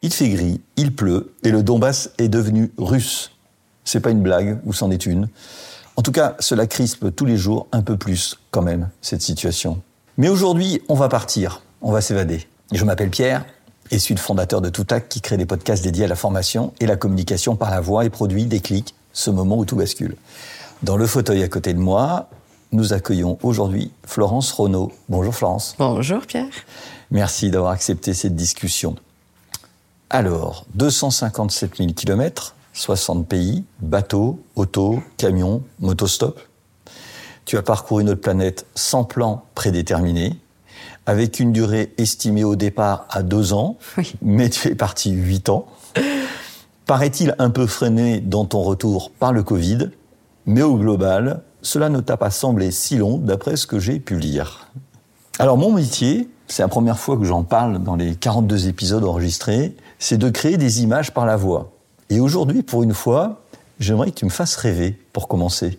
Il fait gris, il pleut et le Donbass est devenu russe. C'est pas une blague, ou c'en est une. En tout cas, cela crispe tous les jours un peu plus, quand même, cette situation. Mais aujourd'hui, on va partir, on va s'évader. Je m'appelle Pierre et suis le fondateur de Toutac qui crée des podcasts dédiés à la formation et la communication par la voix et produit des clics, ce moment où tout bascule. Dans le fauteuil à côté de moi, nous accueillons aujourd'hui Florence Renaud. Bonjour Florence. Bonjour Pierre. Merci d'avoir accepté cette discussion. Alors, 257 000 kilomètres, 60 pays, bateaux, autos, camions, motostop. Tu as parcouru notre planète sans plan prédéterminé, avec une durée estimée au départ à deux ans, Oui. mais tu es parti huit ans. Paraît-il un peu freiné dans ton retour par le Covid, mais au global, cela ne t'a pas semblé si long d'après ce que j'ai pu lire. Alors mon métier, c'est la première fois que j'en parle dans les 42 épisodes enregistrés, c'est de créer des images par la voix. Et aujourd'hui, pour une fois, j'aimerais que tu me fasses rêver pour commencer.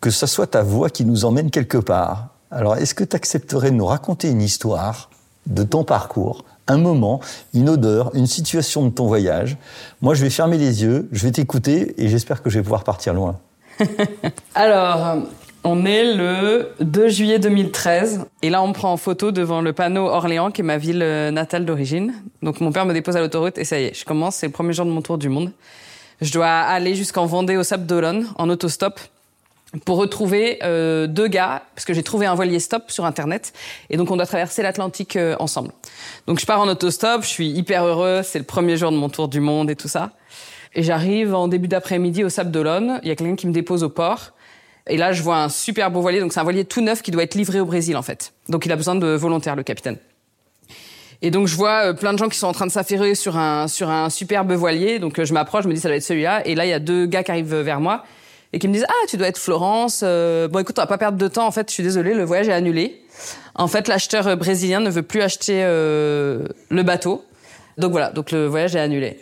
Que ce soit ta voix qui nous emmène quelque part. Alors, est-ce que tu accepterais de nous raconter une histoire de ton parcours, un moment, une odeur, une situation de ton voyage? Moi, je vais fermer les yeux, je vais t'écouter et j'espère que je vais pouvoir partir loin. Alors, on est le 2 juillet 2013 et là on me prend en photo devant le panneau Orléans qui est ma ville euh, natale d'origine. Donc mon père me dépose à l'autoroute et ça y est, je commence, c'est le premier jour de mon tour du monde. Je dois aller jusqu'en Vendée au Sable d'Olonne en autostop pour retrouver euh, deux gars parce que j'ai trouvé un voilier stop sur internet et donc on doit traverser l'Atlantique euh, ensemble. Donc je pars en autostop, je suis hyper heureux, c'est le premier jour de mon tour du monde et tout ça. Et j'arrive en début d'après-midi au Sable d'Olonne, il y a quelqu'un qui me dépose au port. Et là, je vois un super beau voilier. Donc, c'est un voilier tout neuf qui doit être livré au Brésil, en fait. Donc, il a besoin de volontaires, le capitaine. Et donc, je vois euh, plein de gens qui sont en train de s'affairer sur un, sur un superbe voilier. Donc, euh, je m'approche, je me dis, ça doit être celui-là. Et là, il y a deux gars qui arrivent vers moi et qui me disent, ah, tu dois être Florence. Euh, bon, écoute, on va pas perdre de temps. En fait, je suis désolée, le voyage est annulé. En fait, l'acheteur brésilien ne veut plus acheter euh, le bateau. Donc, voilà. Donc, le voyage est annulé.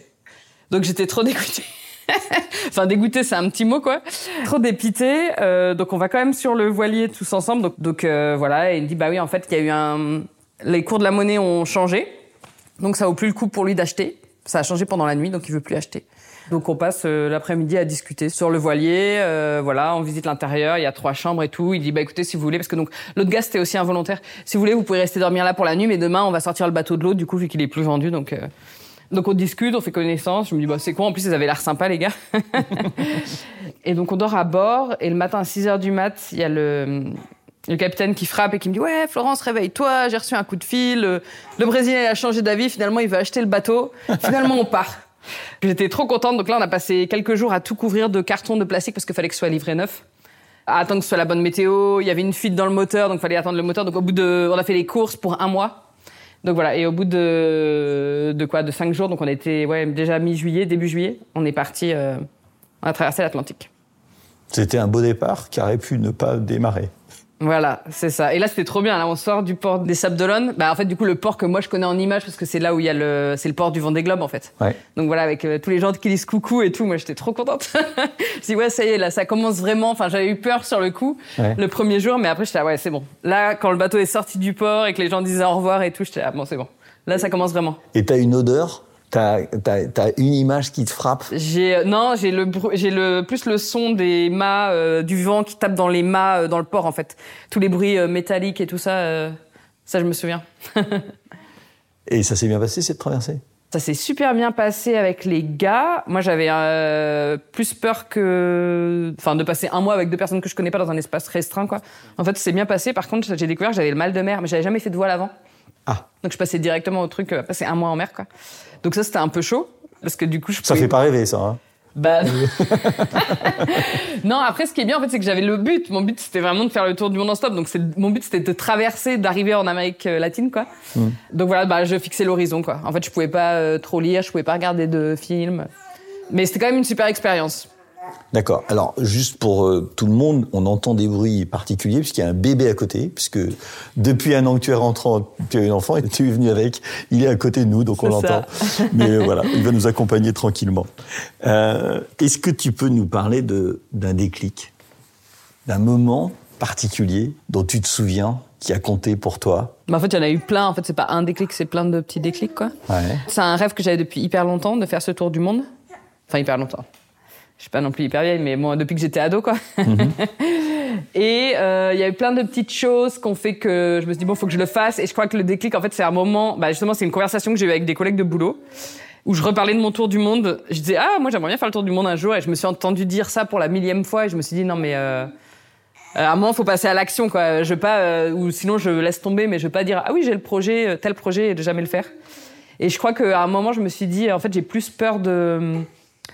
Donc, j'étais trop dégoûtée. enfin dégoûté c'est un petit mot quoi. Trop dépité. Euh, donc on va quand même sur le voilier tous ensemble. Donc, donc euh, voilà. Et il dit bah oui en fait il y a eu un les cours de la monnaie ont changé. Donc ça vaut plus le coup pour lui d'acheter. Ça a changé pendant la nuit donc il veut plus acheter. Donc on passe euh, l'après-midi à discuter sur le voilier. Euh, voilà on visite l'intérieur. Il y a trois chambres et tout. Il dit bah écoutez si vous voulez parce que donc l'autre gars c'était aussi un volontaire si vous voulez vous pouvez rester dormir là pour la nuit mais demain on va sortir le bateau de l'eau du coup vu qu'il est plus vendu. Donc euh, donc on discute, on fait connaissance. Je me dis bah c'est quoi? En plus ils avaient l'air sympas les gars. et donc on dort à bord et le matin à 6 heures du mat, il y a le le capitaine qui frappe et qui me dit ouais Florence réveille-toi, j'ai reçu un coup de fil. Le, le Brésilien il a changé d'avis. Finalement il veut acheter le bateau. Finalement on part. J'étais trop contente. Donc là on a passé quelques jours à tout couvrir de cartons de plastique parce qu'il fallait que ce soit livré neuf. À attendre que ce soit la bonne météo. Il y avait une fuite dans le moteur donc fallait attendre le moteur. Donc au bout de, on a fait les courses pour un mois. Donc voilà, et au bout de, de quoi De cinq jours, donc on était ouais, déjà mi-juillet, début juillet, on est parti, euh, on a traversé l'Atlantique. C'était un beau départ qui aurait pu ne pas démarrer. Voilà, c'est ça. Et là, c'était trop bien. Là, on sort du port des Sables d'Olonne. Bah, en fait, du coup, le port que moi je connais en image, parce que c'est là où il y a le, c'est le port du Vendée Globe, en fait. Ouais. Donc voilà, avec euh, tous les gens qui disent coucou et tout, moi j'étais trop contente. je dis ouais, ça y est, là, ça commence vraiment. Enfin, j'avais eu peur sur le coup Ouais. le premier jour, mais après j'étais ouais, c'est bon. Là, quand le bateau est sorti du port et que les gens disaient au revoir et tout, j'étais là, bon, c'est bon. Là, ça commence vraiment. Et t'as une odeur, t'as as, une image qui te frappe. J'ai euh, non, j'ai le j'ai le plus le son des mâts euh, du vent qui tape dans les mâts euh, dans le port en fait. Tous les bruits euh, métalliques et tout ça, ça je me souviens. Et ça s'est bien passé cette traversée? Ça s'est super bien passé avec les gars. Moi, j'avais plus peur que, enfin, de passer un mois avec deux personnes que je connais pas dans un espace restreint, quoi. En fait, c'est bien passé. Par contre, j'ai découvert que j'avais le mal de mer, mais j'avais jamais fait de voile avant. Ah. Donc, je passais directement au truc, euh, passer un mois en mer, quoi. Donc ça, c'était un peu chaud. Parce que du coup, je Ça pouvais- fait pas rêver, ça. hein. bah non, après ce qui est bien en fait, c'est que j'avais le but. Mon but c'était vraiment de faire le tour du monde en stop. Donc c'est mon but c'était de traverser, d'arriver en Amérique euh, latine quoi. Donc voilà, bah je fixais l'horizon quoi. En fait, je pouvais pas euh, trop lire, je pouvais pas regarder de films. Mais c'était quand même une super expérience. D'accord. Alors, juste pour euh, tout le monde, on entend des bruits particuliers puisqu'il y a un bébé à côté, puisque depuis un an que tu es rentrant, tu as un enfant et tu es venu avec. Il est à côté de nous, donc on l'entend. Mais euh, voilà, il va nous accompagner tranquillement. Euh, Est-ce que tu peux nous parler de d'un déclic, d'un moment particulier dont tu te souviens qui a compté pour toi? Bah, en fait, il y en a eu plein. En fait, c'est pas un déclic, c'est plein de petits déclics quoi. Ouais. C'est un rêve que j'avais depuis hyper longtemps de faire ce tour du monde. Enfin, hyper longtemps. Je suis pas non plus hyper vieille, mais moi, depuis que j'étais ado, quoi. et euh, il y a eu plein de petites choses qu'on fait que je me suis dit, bon, faut que je le fasse. Et je crois que le déclic, en fait, c'est un moment, bah, justement, c'est une conversation que j'ai eue avec des collègues de boulot où je reparlais de mon tour du monde. Je disais, ah, moi, j'aimerais bien faire le tour du monde un jour. Et je me suis entendu dire ça pour la millième fois. Et je me suis dit, non, mais euh, à un moment, faut passer à l'action, quoi. Je veux pas, euh, ou sinon, je laisse tomber, mais je veux pas dire, ah oui, j'ai le projet, euh, tel projet, et de jamais le faire. Et je crois qu'à un moment, je me suis dit, en fait, j'ai plus peur de.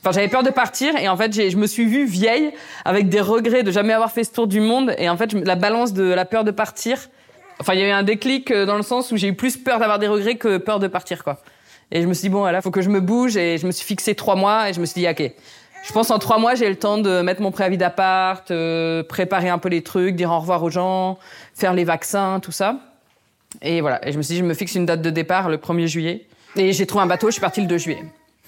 Enfin, j'avais peur de partir, et en fait, je me suis vue vieille, avec des regrets de jamais avoir fait ce tour du monde. Et en fait, la balance de la peur de partir. Enfin, il y a eu un déclic euh, dans le sens où j'ai eu plus peur d'avoir des regrets que peur de partir, quoi. Et je me suis dit, bon, voilà, faut que je me bouge, et je me suis fixé trois mois, et je me suis dit, ok. Je pense en trois mois, j'ai le temps de mettre mon préavis d'appart, euh, préparer un peu les trucs, dire au revoir aux gens, faire les vaccins, tout ça. Et voilà. Et je me suis dit, je me fixe une date de départ le 1er juillet. Et j'ai trouvé un bateau, je suis partie le 2 juillet.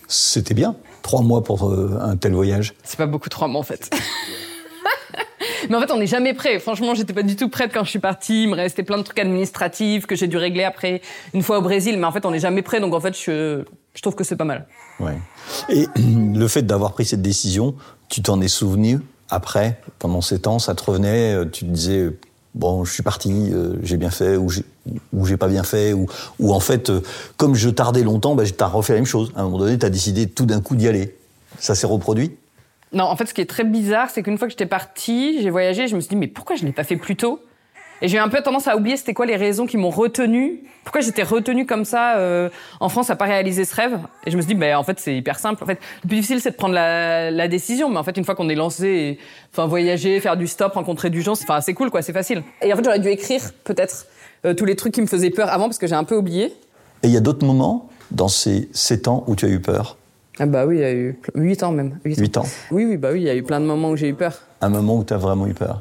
C'était bien. Trois mois pour euh, un tel voyage. C'est pas beaucoup trois mois en fait. Mais en fait, on n'est jamais prêt. Franchement, j'étais pas du tout prête quand je suis partie. Il me restait plein de trucs administratifs que j'ai dû régler après une fois au Brésil. Mais en fait, on n'est jamais prêt. Donc en fait, je, je trouve que c'est pas mal. Ouais. Et le fait d'avoir pris cette décision, tu t'en es souvenu après, pendant ces temps, ça te revenait, euh, tu te disais, bon, je suis parti, euh, j'ai bien fait, ou j'ai, pas bien fait, ou, en fait, euh, comme je tardais longtemps, bah, t'as refait la même chose. À un moment donné, t'as décidé tout d'un coup d'y aller. Ça s'est reproduit? Non, en fait, ce qui est très bizarre, c'est qu'une fois que j'étais partie, j'ai voyagé, je me suis dit, mais pourquoi je l'ai pas fait plus tôt? Et j'ai un peu tendance à oublier c'était quoi les raisons qui m'ont retenue. Pourquoi j'étais retenue comme ça euh, en France à pas réaliser ce rêve? Et je me suis dit, ben en fait, c'est hyper simple. En fait, le plus difficile, c'est de prendre la, la décision. Mais en fait, une fois qu'on est lancé, enfin, voyager, faire du stop, rencontrer du gens, c'est enfin, c'est cool, quoi, c'est facile. Et en fait, j'aurais dû écrire peut-être euh, tous les trucs qui me faisaient peur avant parce que j'ai un peu oublié. Et il y a d'autres moments dans ces sept ans où tu as eu peur? Ah bah oui, il y a eu 8 ans même. 8 Huit ans. Oui, oui, bah oui, il y a eu plein de moments où j'ai eu peur. Un moment où tu as vraiment eu peur?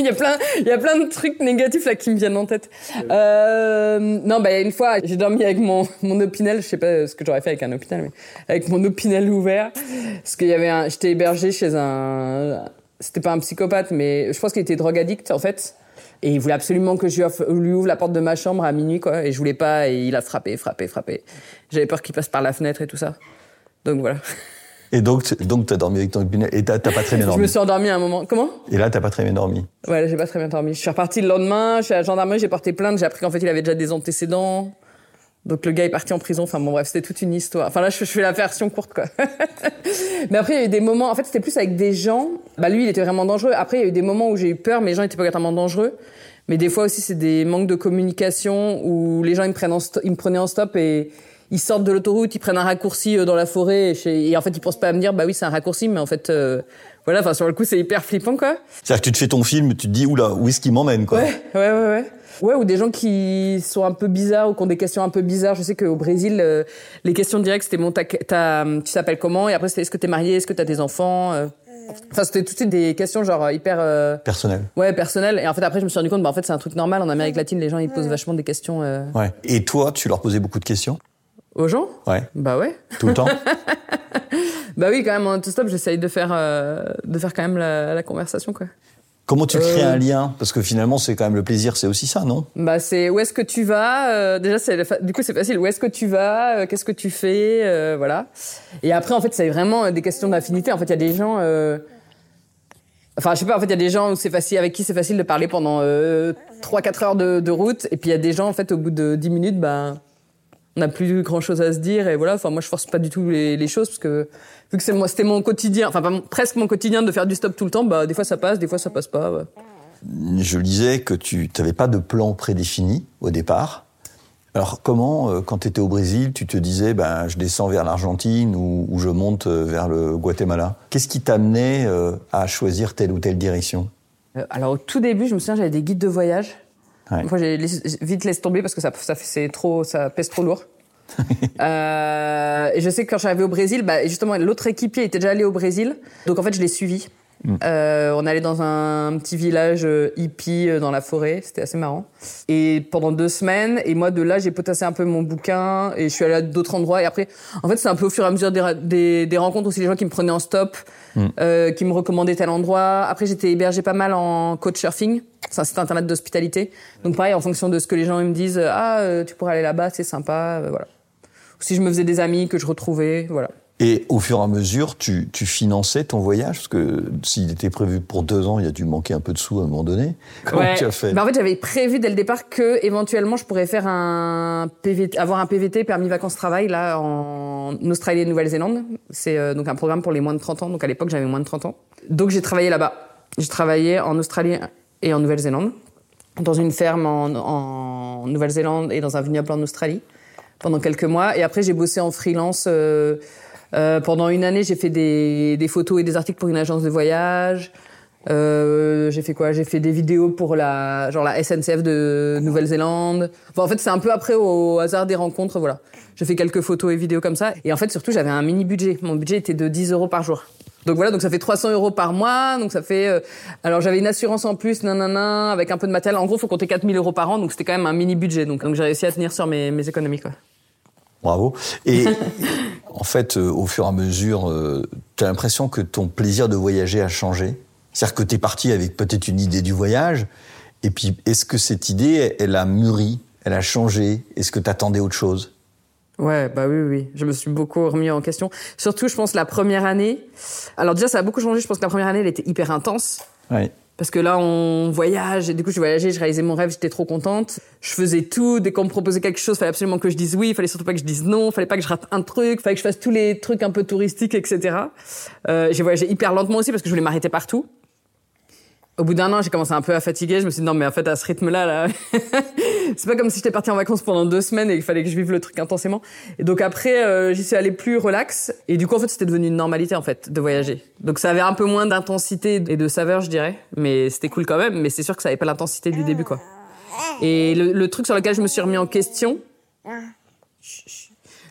Il y a plein, il y a plein de trucs négatifs là qui me viennent en tête. Euh, non, bah une fois, j'ai dormi avec mon mon opinel. Je sais pas ce que j'aurais fait avec un opinel, mais avec mon opinel ouvert, parce qu'il y avait un, j'étais hébergé chez un, c'était pas un psychopathe, mais je pense qu'il était drogue addict en fait. Et il voulait absolument que je lui ouvre la porte de ma chambre à minuit, quoi. Et je voulais pas, et il a frappé, frappé, frappé. J'avais peur qu'il passe par la fenêtre et tout ça. Donc voilà. Et donc, tu- donc t'as dormi avec ton opinel et t'as pas très bien Je dormi. me suis endormie à un moment. Comment? Et là, t'as pas très bien dormi. Ouais, j'ai pas très bien dormi. Je suis repartie le lendemain, je suis à la gendarmerie, j'ai porté plainte, j'ai appris qu'en fait il avait déjà des antécédents. Donc le gars est parti en prison. Enfin bon bref, c'était toute une histoire. Enfin là, je, je fais la version courte quoi. mais après il y a eu des moments. En fait, c'était plus avec des gens. Bah lui, il était vraiment dangereux. Après, il y a eu des moments où j'ai eu peur, mais les gens étaient pas vraiment dangereux. Mais des fois aussi, c'est des manques de communication où les gens ils me prennent en ils me prenaient en stop et ils sortent de l'autoroute, ils prennent un raccourci euh, dans la forêt et, chez- et en fait ils pensent pas à me dire bah oui c'est un raccourci, mais en fait euh, voilà. Enfin sur le coup, c'est hyper flippant quoi. C'est-à-dire que tu te fais ton film, tu te dis, oula, où est-ce qu'il m'emmène, quoi? Ouais, ouais, ouais, ouais. Ouais, ou des gens qui sont un peu bizarres ou qui ont des questions un peu bizarres. Je sais qu'au Brésil, euh, les questions directes, c'était bon, t'as- t'as- tu t'appelles comment? Et après, c'était est-ce que t'es marié? Est-ce que t'as des enfants? Euh, Enfin, c'était toutes des questions genre hyper... euh, Personnel. Ouais, personnelles. Et en fait, après, je me suis rendu compte, bah, en fait, c'est un truc normal. En Amérique latine, les gens, ils posent vachement des questions euh, Ouais. Et toi, tu leur posais beaucoup de questions? Aux gens. Ouais. Bah ouais. Tout le temps Bah oui, quand même, en stop, j'essaye de faire, euh, de faire quand même la, la conversation, quoi. Comment tu crées Euh. un lien? Parce que finalement, c'est quand même le plaisir, c'est aussi ça, non? Bah c'est où est-ce que tu vas euh, Déjà c'est fa- du coup c'est facile. Où est-ce que tu vas Euh, Qu'est-ce que tu fais Voilà. Et après en fait c'est vraiment des questions d'affinité. En fait il y a des gens. Enfin je sais pas. En fait il y a des gens où c'est facile avec qui c'est facile de parler pendant euh, 3-4 heures de, de route. Et puis il y a des gens en fait au bout de 10 minutes bah on n'a plus grand chose à se dire et voilà. Enfin, moi, je force pas du tout les, les choses parce que vu que c'est moi, c'était mon quotidien, enfin pas presque mon quotidien de faire du stop tout le temps. Bah, des fois ça passe, des fois ça passe pas. ouais. Je lisais que tu n'avais pas de plan prédéfini au départ. Alors comment, euh, quand tu étais au Brésil, tu te disais ben, je descends vers l'Argentine ou, ou je monte euh, vers le Guatemala? Qu'est-ce qui t'amenait euh, à choisir telle ou telle direction? Alors au tout début, je me souviens, j'avais des guides de voyage. Ouais. Moi, j'ai vite laissé tomber parce que ça, c'est trop, ça pèse trop lourd. Euh, et je sais que quand j'arrivais au Brésil, bah, justement, l'autre équipier était déjà allé au Brésil, donc en fait, je l'ai suivi. Euh, on allait dans un petit village euh, hippie euh, dans la forêt, c'était assez marrant. Et pendant deux semaines, et moi de là, j'ai potassé un peu mon bouquin et je suis allée à d'autres endroits. Et après, en fait, c'est un peu au fur et à mesure des, des rencontres aussi, les gens qui me prenaient en stop, euh, qui me recommandaient tel endroit. Après, j'étais hébergée pas mal en couchsurfing. C'est un site internet d'hospitalité. Donc pareil, en fonction de ce que les gens me disent, ah, euh, tu pourrais aller là-bas, c'est sympa, euh, voilà. Ou si je me faisais des amis que je retrouvais, voilà. Et au fur et à mesure, tu, tu finançais ton voyage? Parce que s'il était prévu pour deux ans, il a dû manquer un peu de sous à un moment donné. Comment Ouais. tu as fait? Bah, en fait, j'avais prévu dès le départ que éventuellement je pourrais faire un PVT, avoir un PVT permis vacances travail là en Australie et Nouvelle-Zélande. C'est euh, donc un programme pour les moins de 30 ans. Donc à l'époque, j'avais moins de 30 ans. Donc j'ai travaillé là-bas. J'ai travaillé en Australie et en Nouvelle-Zélande, dans une ferme en, en Nouvelle-Zélande et dans un vignoble en Australie pendant quelques mois. Et après, j'ai bossé en freelance. euh, euh, pendant une année, j'ai fait des, des photos et des articles pour une agence de voyage. Euh, j'ai fait quoi? J'ai fait des vidéos pour la genre la SNCF de Nouvelle-Zélande. Enfin, en fait, c'est un peu après au hasard des rencontres, voilà. J'ai fait quelques photos et vidéos comme ça. Et en fait, surtout, j'avais un mini budget. Mon budget était de 10 euros par jour. Donc voilà, donc ça fait 300 euros par mois. Donc ça fait. euh, alors j'avais une assurance en plus, nanana, avec un peu de matériel. En gros, faut compter 4000 euros par an. Donc c'était quand même un mini budget. Donc, donc j'ai réussi à tenir sur mes, mes économies, quoi. Bravo. Et en fait, euh, au fur et à mesure, tu as l'impression que ton plaisir de voyager a changé C'est-à-dire que tu es parti avec peut-être une idée du voyage, et puis est-ce que cette idée, elle a mûri, elle a changé? Est-ce que tu attendais autre chose? Ouais, bah oui, oui. Je me suis beaucoup remis en question. Surtout, je pense, la première année. Alors déjà, ça a beaucoup changé. Je pense que la première année, elle était hyper intense. Ouais. Parce que là, on voyage, et du coup, je voyageais, je réalisais mon rêve, j'étais trop contente. Je faisais tout, dès qu'on me proposait quelque chose, fallait absolument que je dise oui, fallait surtout pas que je dise non, fallait pas que je rate un truc, fallait que je fasse tous les trucs un peu touristiques, etc. Euh, j'ai voyagé hyper lentement aussi parce que je voulais m'arrêter partout. Au bout d'un an, j'ai commencé un peu à fatiguer. Je me suis dit, non, mais en fait, à ce rythme-là, là, c'est pas comme si j'étais partie en vacances pendant deux semaines et qu'il fallait que je vive le truc intensément. Et donc après, euh, j'y suis allée plus relax. Et du coup, en fait, c'était devenu une normalité, en fait, de voyager. Donc ça avait un peu moins d'intensité et de saveur, je dirais. Mais c'était cool quand même. Mais c'est sûr que ça avait pas l'intensité du début, quoi. Et le, le truc sur lequel je me suis remis en question,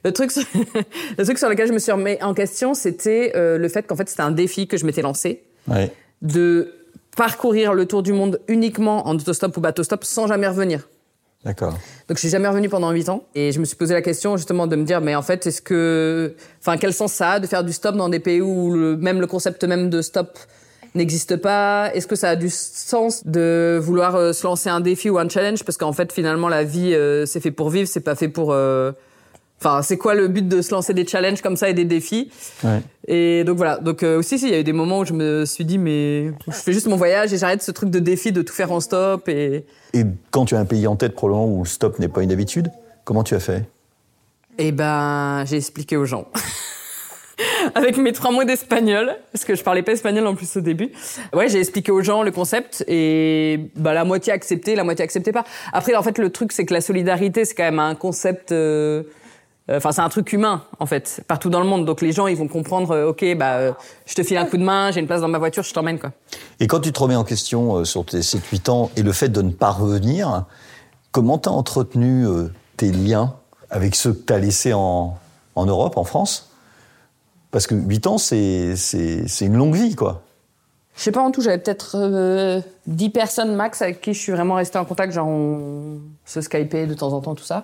le truc, sur- le truc sur lequel je me suis remis en question, c'était euh, le fait qu'en fait, c'était un défi que je m'étais lancé Ouais. de parcourir le tour du monde uniquement en autostop ou bateau-stop sans jamais revenir. D'accord. Donc je suis jamais revenu pendant 8 ans et je me suis posé la question justement de me dire mais en fait est-ce que enfin quel sens ça a de faire du stop dans des pays où le, même le concept même de stop n'existe pas? Est-ce que ça a du sens de vouloir euh, se lancer un défi ou un challenge? Parce qu'en fait finalement la vie euh, c'est fait pour vivre, c'est pas fait pour euh, Enfin, c'est quoi le but de se lancer des challenges comme ça et des défis Ouais. Et donc voilà. Donc euh, aussi, si, il y a eu des moments où je me suis dit, mais je fais juste mon voyage et j'arrête ce truc de défi de tout faire en stop. Et, Et quand tu as un pays en tête, probablement où le stop n'est pas une habitude, comment tu as fait? Et ben, j'ai expliqué aux gens. Avec mes trois mots d'espagnol, parce que je parlais pas espagnol en plus au début. Ouais, j'ai expliqué aux gens le concept et bah la moitié acceptait, la moitié acceptait pas. Après, en fait, le truc c'est que la solidarité, c'est quand même un concept. euh, Enfin, c'est un truc humain, en fait, partout dans le monde. Donc les gens, ils vont comprendre, euh, ok, bah, euh, je te file un coup de main, j'ai une place dans ma voiture, je t'emmène, quoi. Et quand tu te remets en question euh, sur tes 7-8 ans et le fait de ne pas revenir, comment tu as entretenu euh, tes liens avec ceux que tu as laissés en, en Europe, en France? Parce que 8 ans, c'est une longue vie, quoi. Je sais pas, en tout, j'avais peut-être euh, 10 personnes max avec qui je suis vraiment resté en contact, genre on se skypait de temps en temps, tout ça.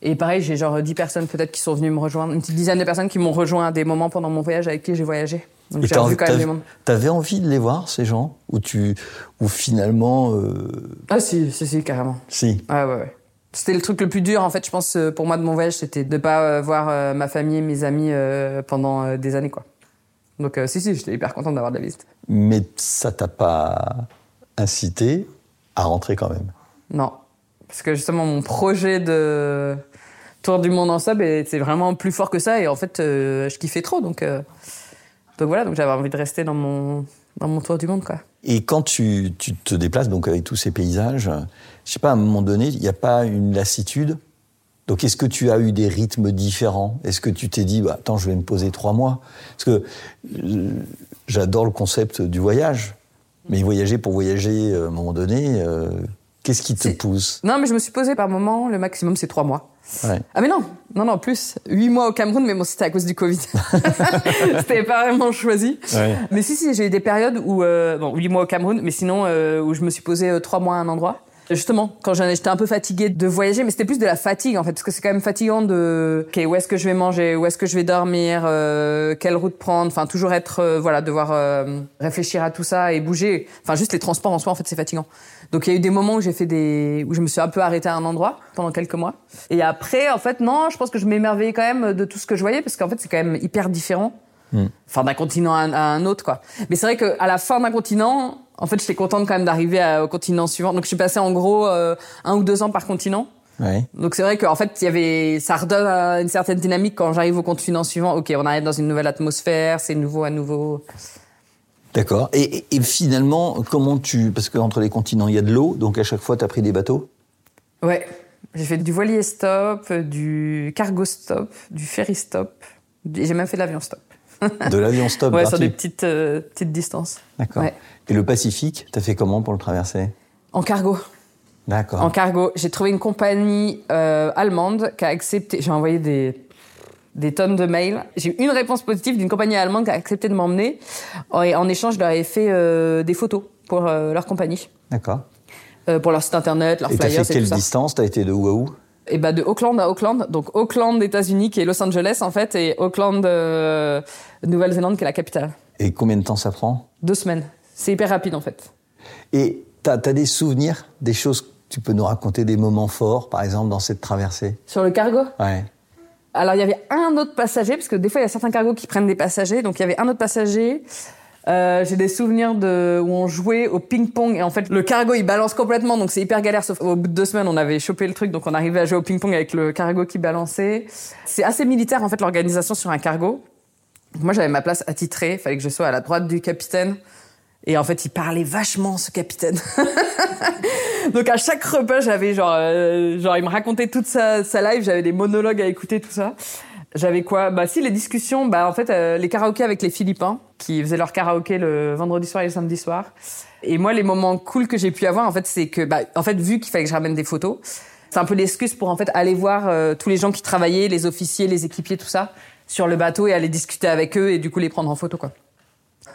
Et pareil, j'ai genre 10 personnes peut-être qui sont venues me rejoindre, une petite dizaine de personnes qui m'ont rejoint à des moments pendant mon voyage avec qui j'ai voyagé. Donc Et j'ai revu quand même t'as- du monde. T'avais envie de les voir, ces gens Ou tu, ou finalement, euh, Ah si, si, si, carrément. si. Ouais, ouais, ouais. C'était le truc le plus dur, en fait, je pense, euh, pour moi de mon voyage, c'était de pas euh, voir euh, ma famille, mes amis pendant des années, quoi. Donc si, si, j'étais hyper contente d'avoir de la visite. Mais ça t'a pas incité à rentrer quand même? Non. Parce que justement, mon projet de, tour du monde en sub c'est vraiment plus fort que ça. Et en fait euh, je kiffais trop. Donc euh, donc voilà. Donc j'avais envie de rester dans mon dans mon tour du monde quoi. Et quand tu, tu te déplaces donc avec tous ces paysages, je sais pas, à un moment donné, il n'y a pas une lassitude? Donc, est-ce que tu as eu des rythmes différents? Est-ce que tu t'es dit, bah, attends, je vais me poser trois mois? Parce que euh, j'adore le concept du voyage, mais voyager pour voyager, à un moment donné, qu'est-ce qui te pousse Non mais je me suis posé par moment le maximum c'est trois mois. Ouais. Ah mais non non non plus huit mois au Cameroun mais bon c'était à cause du Covid. c'était pas vraiment choisi. Ouais. Mais si, si, j'ai eu des périodes où, euh, bon, 8 mois au Cameroun, mais sinon, euh, où je me suis posé euh, 3 mois à un endroit. Justement, quand j'en ai- j'étais un peu fatiguée de voyager, mais c'était plus de la fatigue en fait, parce que c'est quand même fatigant de, ok, où est-ce que je vais manger, où est-ce que je vais dormir, euh, quelle route prendre, enfin toujours être, euh, voilà, devoir euh, réfléchir à tout ça et bouger. Enfin juste les transports en soi, en fait, c'est fatigant. Donc il y a eu des moments où j'ai fait des, où je me suis un peu arrêtée à un endroit pendant quelques mois. Et après, en fait, non, je pense que je m'émerveillais quand même de tout ce que je voyais, parce qu'en fait, c'est quand même hyper différent enfin d'un continent à un, à un autre quoi. Mais c'est vrai qu'à la fin d'un continent, en fait, j'étais contente quand même d'arriver au continent suivant. Donc je suis passée en gros euh, un ou deux ans par continent. Ouais. Donc c'est vrai qu'en fait, il y avait ça redonne euh, une certaine dynamique quand j'arrive au continent suivant. OK, on arrive dans une nouvelle atmosphère, c'est nouveau à nouveau. D'accord. Et, finalement, comment tu... Parce qu'entre les continents, il y a de l'eau, donc à chaque fois, tu as pris des bateaux? Ouais. J'ai fait du voilier stop, du cargo stop, du ferry stop. et J'ai même fait de l'avion stop. De l'avion stop Ouais, sur des petites euh, petites distances. D'accord. Ouais. Et le Pacifique, t'as fait comment pour le traverser? En cargo. D'accord. En cargo, j'ai trouvé une compagnie euh, allemande qui a accepté. J'ai envoyé des des tonnes de mails. J'ai eu une réponse positive d'une compagnie allemande qui a accepté de m'emmener. Et en échange, je leur ai fait euh, des photos pour euh, leur compagnie, D'accord. pour leur site internet, leurs Et flyers fait et tout quelle ça. distance? T'as été de où à où? Et bah de Auckland à Auckland, donc Auckland, États-Unis, qui est Los Angeles en fait, et Auckland, Nouvelle-Zélande, qui est la capitale. Et combien de temps ça prend? Deux semaines. C'est hyper rapide en fait. Et t'as as des souvenirs, des choses que tu peux nous raconter, des moments forts, par exemple, dans cette traversée? Sur le cargo? Ouais. Alors, il y avait un autre passager, parce que des fois, il y a certains cargos qui prennent des passagers. Donc, il y avait un autre passager. Euh, j'ai des souvenirs de où on jouait au ping-pong et en fait le cargo il balance complètement donc c'est hyper galère sauf au bout de deux semaines on avait chopé le truc donc on arrivait à jouer au ping-pong avec le cargo qui balançait c'est assez militaire en fait l'organisation sur un cargo moi j'avais ma place attitrée il fallait que je sois à la droite du capitaine et en fait il parlait vachement ce capitaine. Donc à chaque repas j'avais genre euh, genre il me racontait toute sa, sa live j'avais des monologues à écouter tout ça. J'avais quoi? Bah si les discussions, bah en fait euh, les karaokés avec les Philippins qui faisaient leur karaoké le vendredi soir et le samedi soir. Et moi les moments cool que j'ai pu avoir en fait c'est que bah en fait vu qu'il fallait que je ramène des photos, c'est un peu l'excuse pour en fait aller voir euh, tous les gens qui travaillaient, les officiers, les équipiers tout ça sur le bateau et aller discuter avec eux et du coup les prendre en photo quoi.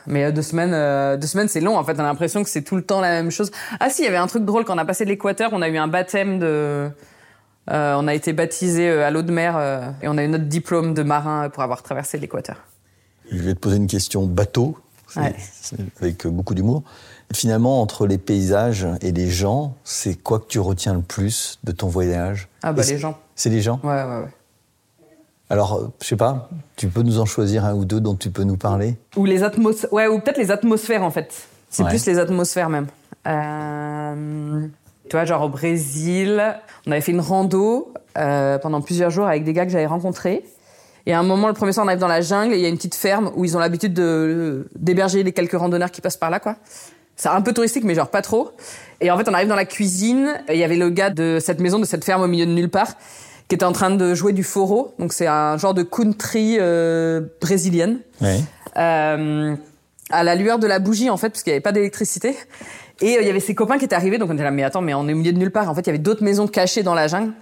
Mais euh, deux semaines, euh, deux semaines, c'est long. En fait, on a l'impression que c'est tout le temps la même chose. Ah si, il y avait un truc drôle quand on a passé l'équateur. On a eu un baptême de. euh, on a été baptisé à l'eau de mer euh, et on a eu notre diplôme de marin pour avoir traversé l'équateur. Je vais te poser une question bateau, Ouais. avec beaucoup d'humour. Finalement, entre les paysages et les gens, c'est quoi que tu retiens le plus de ton voyage? Ah bah les gens. C'est les gens? Ouais, ouais, ouais. Alors, euh, je sais pas, tu peux nous en choisir un ou deux dont tu peux nous parler? Ou les atmos, ouais, ou peut-être les atmosphères en fait. C'est Ouais. plus les atmosphères même. Euh... Tu vois, genre au Brésil, on avait fait une rando euh, pendant plusieurs jours avec des gars que j'avais rencontrés. Et à un moment, le premier soir, on arrive dans la jungle et il y a une petite ferme où ils ont l'habitude de d'héberger les quelques randonneurs qui passent par là, quoi. C'est un peu touristique, mais genre pas trop. Et en fait, on arrive dans la cuisine. et Il y avait le gars de cette maison, de cette ferme au milieu de nulle part, qui était en train de jouer du foro. Donc c'est un genre de country euh, brésilienne. Euh, à la lueur de la bougie en fait parce qu'il n'y avait pas d'électricité. Et euh, il y avait ses copains qui étaient arrivés. Donc on était là mais attends mais on est au milieu de nulle part. En fait il y avait d'autres maisons cachées dans la jungle.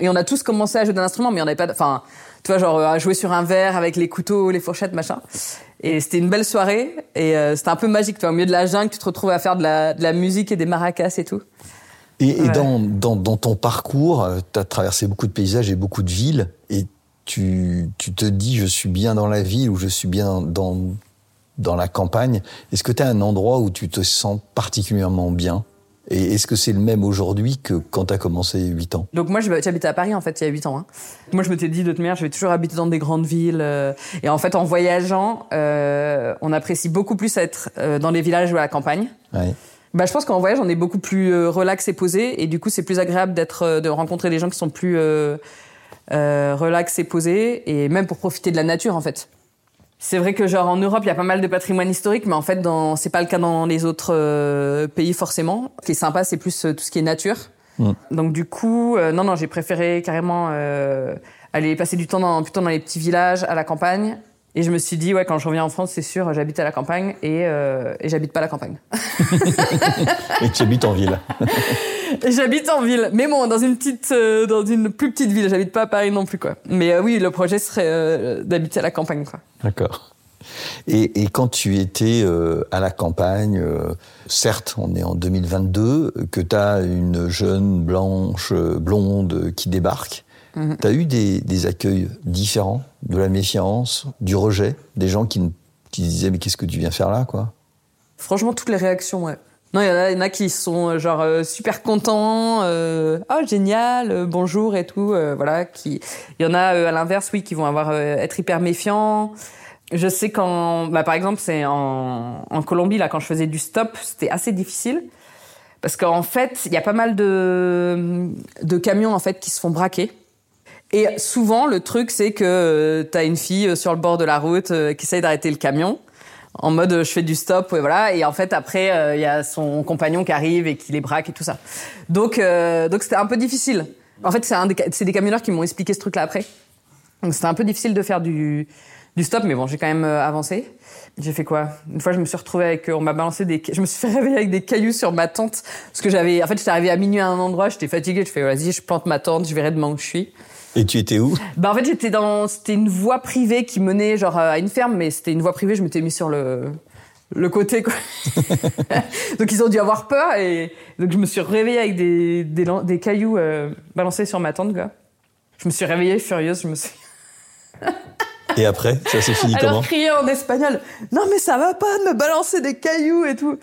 Et on a tous commencé à jouer d'un instrument mais on n'avait pas de- enfin tu vois genre euh, à jouer sur un verre avec les couteaux les fourchettes machin. Et c'était une belle soirée. Et euh, c'était un peu magique tu vois au milieu de la jungle tu te retrouves à faire de la, de la musique et des maracas et tout Et, et Ouais. dans, dans, dans ton parcours, tu as traversé beaucoup de paysages et beaucoup de villes, et tu, tu te dis je suis bien dans la ville ou je suis bien dans, dans la campagne. Est-ce que tu as un endroit où tu te sens particulièrement bien? Et est-ce que c'est le même aujourd'hui que quand tu as commencé 8 ans? Donc moi, je- j'habitais à Paris en fait il y a 8 ans. hein. Moi, je m'étais dit de toute manière, je vais toujours habiter dans des grandes villes. euh, et en fait, en voyageant, euh, on apprécie beaucoup plus être euh, dans les villages ou à la campagne. Ouais. Bah, je pense qu'en voyage, on est beaucoup plus euh, relax et posé, et du coup, c'est plus agréable d'être, euh, de rencontrer des gens qui sont plus, euh, euh, relax et posé, et même pour profiter de la nature en fait. C'est vrai que genre en Europe, il y a pas mal de patrimoine historique, mais en fait, dans... c'est pas le cas dans les autres euh, pays forcément. Ce qui est sympa, c'est plus tout ce qui est nature. Mm. Donc du coup, non, non, j'ai préféré carrément aller passer du temps dans, plutôt dans les petits villages, à la campagne. Et je me suis dit, ouais, quand je reviens en France, c'est sûr, j'habite à la campagne et, euh, et j'habite pas à la campagne. Et tu habites en ville. J'habite en ville, mais bon, dans une petite, euh, dans une plus petite ville. J'habite pas à Paris non plus, quoi. Mais euh, oui, le projet serait d'habiter à la campagne, quoi. D'accord. Et, et quand tu étais euh, à la campagne, euh, certes, on est en 2022, que tu as une jeune blanche, blonde qui débarque, Mhm. tu as eu des, des accueils différents, de la méfiance, du rejet, des gens qui, qui disaient mais qu'est-ce que tu viens faire là, quoi? Franchement, toutes les réactions, ouais. Non, il y en a, qui sont euh, genre euh, super contents, euh, oh génial, bonjour et tout, voilà. Qui, il y en a à l'inverse, oui, qui vont avoir être hyper méfiants. Je sais quand, bah, par exemple, c'est en, en Colombie là, quand je faisais du stop, c'était assez difficile parce qu'en fait, il y a pas mal de de camions en fait qui se font braquer. Et souvent, le truc, c'est que euh, t'as une fille euh, sur le bord de la route euh, qui essaye d'arrêter le camion. En mode je fais du stop et voilà. Et en fait après il y a son compagnon qui arrive et qui les braque et tout ça. Donc euh, donc c'était un peu difficile. En fait c'est des, des camionneurs qui m'ont expliqué ce truc là après. Donc c'était un peu difficile de faire du du stop mais bon j'ai quand même avancé. J'ai fait quoi? Une fois je me suis retrouvée avec on m'a balancé des je me suis fait réveiller avec des cailloux sur ma tente. Parce que j'avais en fait j'étais arrivée à minuit à un endroit j'étais fatiguée. Je fais vas-y je plante ma tente je verrai demain où je suis Et tu étais où? Bah en fait j'étais dans c'était une voie privée qui menait genre à une ferme mais c'était une voie privée je m'étais mis sur le le côté quoi. donc ils ont dû avoir peur et donc je me suis réveillée avec des des, des cailloux euh, balancés sur ma tente quoi. Je me suis réveillée furieuse, je me suis Et après, ça s'est fini alors comment? crié en espagnol. Non mais ça va pas de me balancer des cailloux et tout.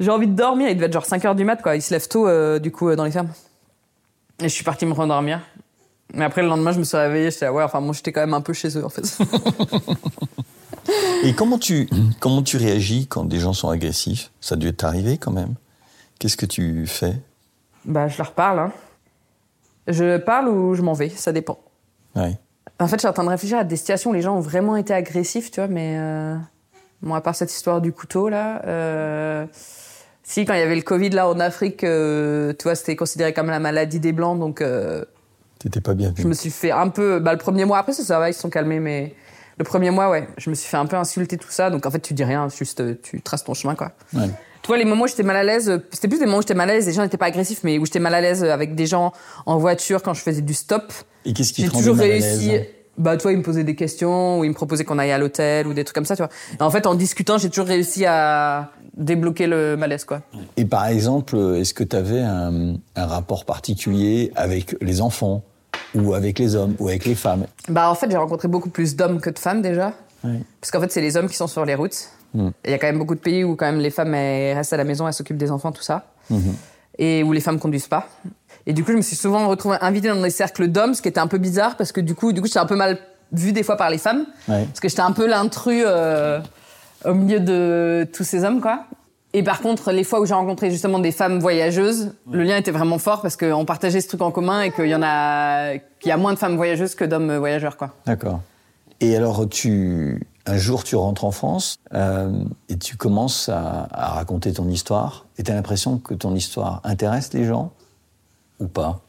J'ai envie de dormir, il devait être genre 5 heures du mat quoi, ils se lèvent tôt euh, du coup euh, dans les fermes. Et je suis partie me rendormir. Mais après le lendemain, je me suis réveillée, j'étais ouais, enfin moi j'étais quand même un peu chez eux en fait. Et comment tu, comment tu réagis quand des gens sont agressifs? Ça a dû t'arriver quand même. Qu'est-ce que tu fais? Bah, je leur parle. Hein. Je parle ou je m'en vais, ça dépend. Ouais. En fait, je suis en train de réfléchir à des situations où les gens ont vraiment été agressifs, tu vois, mais euh... bon, à part cette histoire du couteau là, euh... si quand il y avait le Covid là en Afrique, euh, tu vois, c'était considéré comme la maladie des blancs, donc euh, T'étais pas bien je me suis fait un peu. Bah, le premier mois après ça, ça va, ils se sont calmés, mais le premier mois, ouais, je me suis fait un peu insulter tout ça, donc en fait, tu dis rien, juste euh, tu traces ton chemin, quoi. Ouais. Tu vois, les moments où j'étais mal à l'aise, euh, c'était plus des moments où j'étais mal à l'aise, les gens n'étaient pas agressifs, mais où j'étais mal à l'aise avec des gens en voiture quand je faisais du stop. Et qu'est-ce qui te toujours mal réussi. Bah, tu vois, ils me posaient des questions, ou ils me proposaient qu'on aille à l'hôtel, ou des trucs comme ça, tu vois. Et en fait, en discutant, j'ai toujours réussi à débloquer le malaise, quoi. Et par exemple, est-ce que tu avais un, un rapport particulier avec les enfants ou avec les hommes ou avec les femmes? Bah, en fait, j'ai rencontré beaucoup plus d'hommes que de femmes, déjà. Parce qu'en fait, c'est les hommes qui sont sur les routes. Mm. Il y a quand même beaucoup de pays où, quand même, les femmes, elles restent à la maison, elles s'occupent des enfants, tout ça. Et où les femmes conduisent pas. Et du coup, je me suis souvent retrouvée invitée dans des cercles d'hommes, ce qui était un peu bizarre, parce que du coup, du coup, j'étais un peu mal vue des fois par les femmes. Ouais. Parce que j'étais un peu l'intrus euh, au milieu de tous ces hommes, quoi. Et par contre, les fois où j'ai rencontré justement des femmes voyageuses, le lien était vraiment fort parce qu'on partageait ce truc en commun et qu'il y en a, qu'il y a moins de femmes voyageuses que d'hommes voyageurs, quoi. D'accord. Et alors, tu, un jour, tu rentres en France euh, et tu commences à, à raconter ton histoire. Et tu as l'impression que ton histoire intéresse les gens ou pas?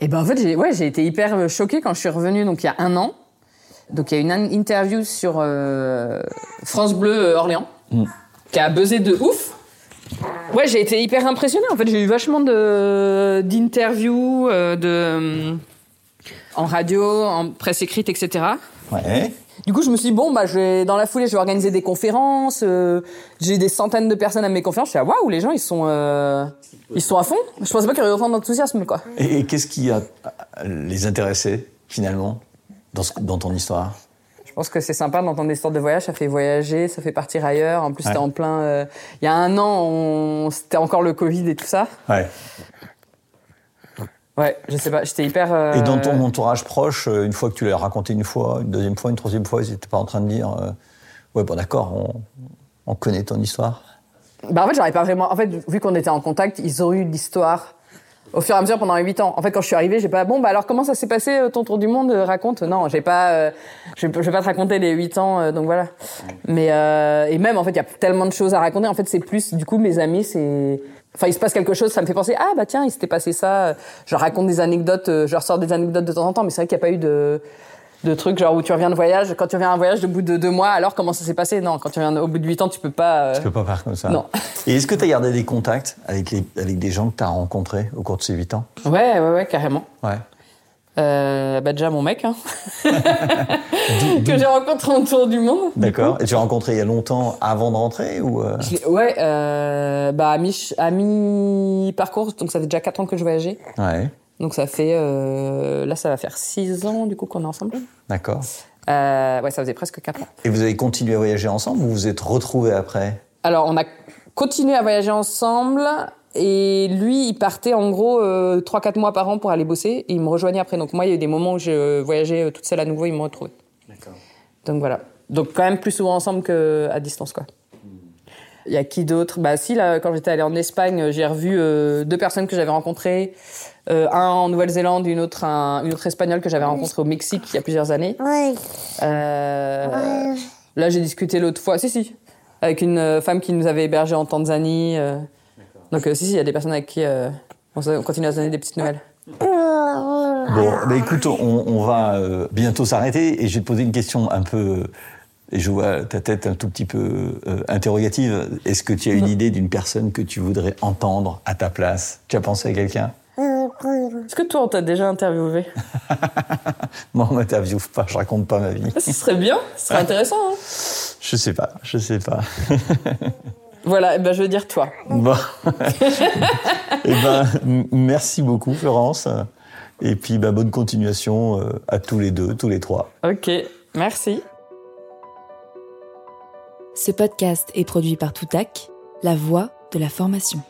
Et ben en fait, j'ai ouais, été hyper euh, choquée quand je suis revenue, donc il y a un an. Donc il y a une in- interview sur euh, France Bleu Orléans qui a buzzé de ouf. Ouais, j'ai été hyper impressionnée. En fait, j'ai eu vachement de d'interviews, euh, de en radio, en presse écrite, etc. Ouais. Du coup, je me suis dit, bon, bah, je dans la foulée, je vais organiser des conférences. euh, j'ai des centaines de personnes à mes conférences. Je suis là, waouh, les gens, ils sont, euh, ils sont à fond. Je pensais pas qu'il y aurait autant d'enthousiasme, quoi. Et, et qu'est-ce qui a les intéressé finalement dans, ce- dans ton histoire? Je pense que c'est sympa d'entendre des histoires de voyage, ça fait voyager, ça fait partir ailleurs. En plus, Ouais. c'était en plein. euh, Il y a un an, on... c'était encore le Covid et tout ça. Ouais. Ouais, je sais pas, j'étais hyper. euh, Et dans ton entourage proche, euh, une fois que tu l'as raconté une fois, une deuxième fois, une troisième fois, ils n'étaient pas en train de dire euh, Ouais, bon, d'accord, on, on connaît ton histoire. Bah en fait, j'aurais pas vraiment. En fait, vu qu'on était en contact, ils ont eu l'histoire Au fur et à mesure pendant les 8 ans. En fait, quand je suis arrivée, j'ai pas bon bah alors comment ça s'est passé ton tour du monde Raconte. Non, j'ai pas euh, je, vais- je vais pas te raconter les 8 ans euh, donc voilà. Mais euh, et même en fait, il y a tellement de choses à raconter. En fait, c'est plus du coup mes amis, c'est Enfin, il se passe quelque chose, ça me fait penser ah bah tiens, il s'était passé ça. Je raconte des anecdotes, euh, je ressors des anecdotes de temps en temps, mais c'est vrai qu'il n'y a pas eu de de trucs genre où tu reviens de voyage, quand tu reviens d'un voyage de bout de deux mois, alors comment ça s'est passé? Non, quand tu reviens au bout de 8 ans, tu peux pas. euh, Tu peux pas faire comme ça. Non. Et est-ce que tu as gardé des contacts avec, les, avec des gens que tu as rencontrés au cours de ces 8 ans? Ouais, ouais, ouais, carrément. Ouais. Euh, bah déjà mon mec, hein. que j'ai rencontré autour du monde. D'accord. Et tu as rencontré il y a longtemps avant de rentrer ou euh, Ouais, euh, bah à mi, à mi parcours, donc ça fait déjà 4 ans que je voyageais. Ouais. Donc ça fait, euh, là ça va faire 6 ans du coup qu'on est ensemble. D'accord. Euh, ouais, ça faisait presque 4 ans. Et vous avez continué à voyager ensemble ou vous vous êtes retrouvés après? Alors on a continué à voyager ensemble et lui il partait en gros euh, 3-4 mois par an pour aller bosser et il me rejoignait après. Donc moi il y a eu des moments où je voyageais euh, toute seule à nouveau, il me retrouvait. D'accord. Donc voilà. Donc quand même plus souvent ensemble qu'à distance quoi. Il y a qui d'autre? Bah si là quand j'étais allée en Espagne, j'ai revu euh, deux personnes que j'avais rencontrées, Euh, un en Nouvelle-Zélande, une autre un- une autre espagnole que j'avais rencontrée au Mexique il y a plusieurs années. Euh, Là j'ai discuté l'autre fois, si si, avec une euh, femme qui nous avait hébergés en Tanzanie. Donc euh, si si, il y a des personnes avec qui euh, on, continue à se donner des petites nouvelles. Bon, bah écoute, on, on va euh, bientôt s'arrêter et je vais te poser une question un peu. Et je vois ta tête un tout petit peu euh, interrogative. Est-ce que tu as une idée d'une personne que tu voudrais entendre à ta place? Tu as pensé à quelqu'un? Est-ce que toi on t'a déjà interviewé? Moi, on m'interviewe pas, je raconte pas ma vie. Ce serait bien, ce serait intéressant. Hein Je sais pas, je sais pas. voilà, eh ben, je veux dire toi. Bon. Eh ben, merci beaucoup, Florence. Et puis, bah, bonne continuation euh, à tous les deux, tous les trois. Ok, merci. Ce podcast est produit par Toutac, la voix de la formation.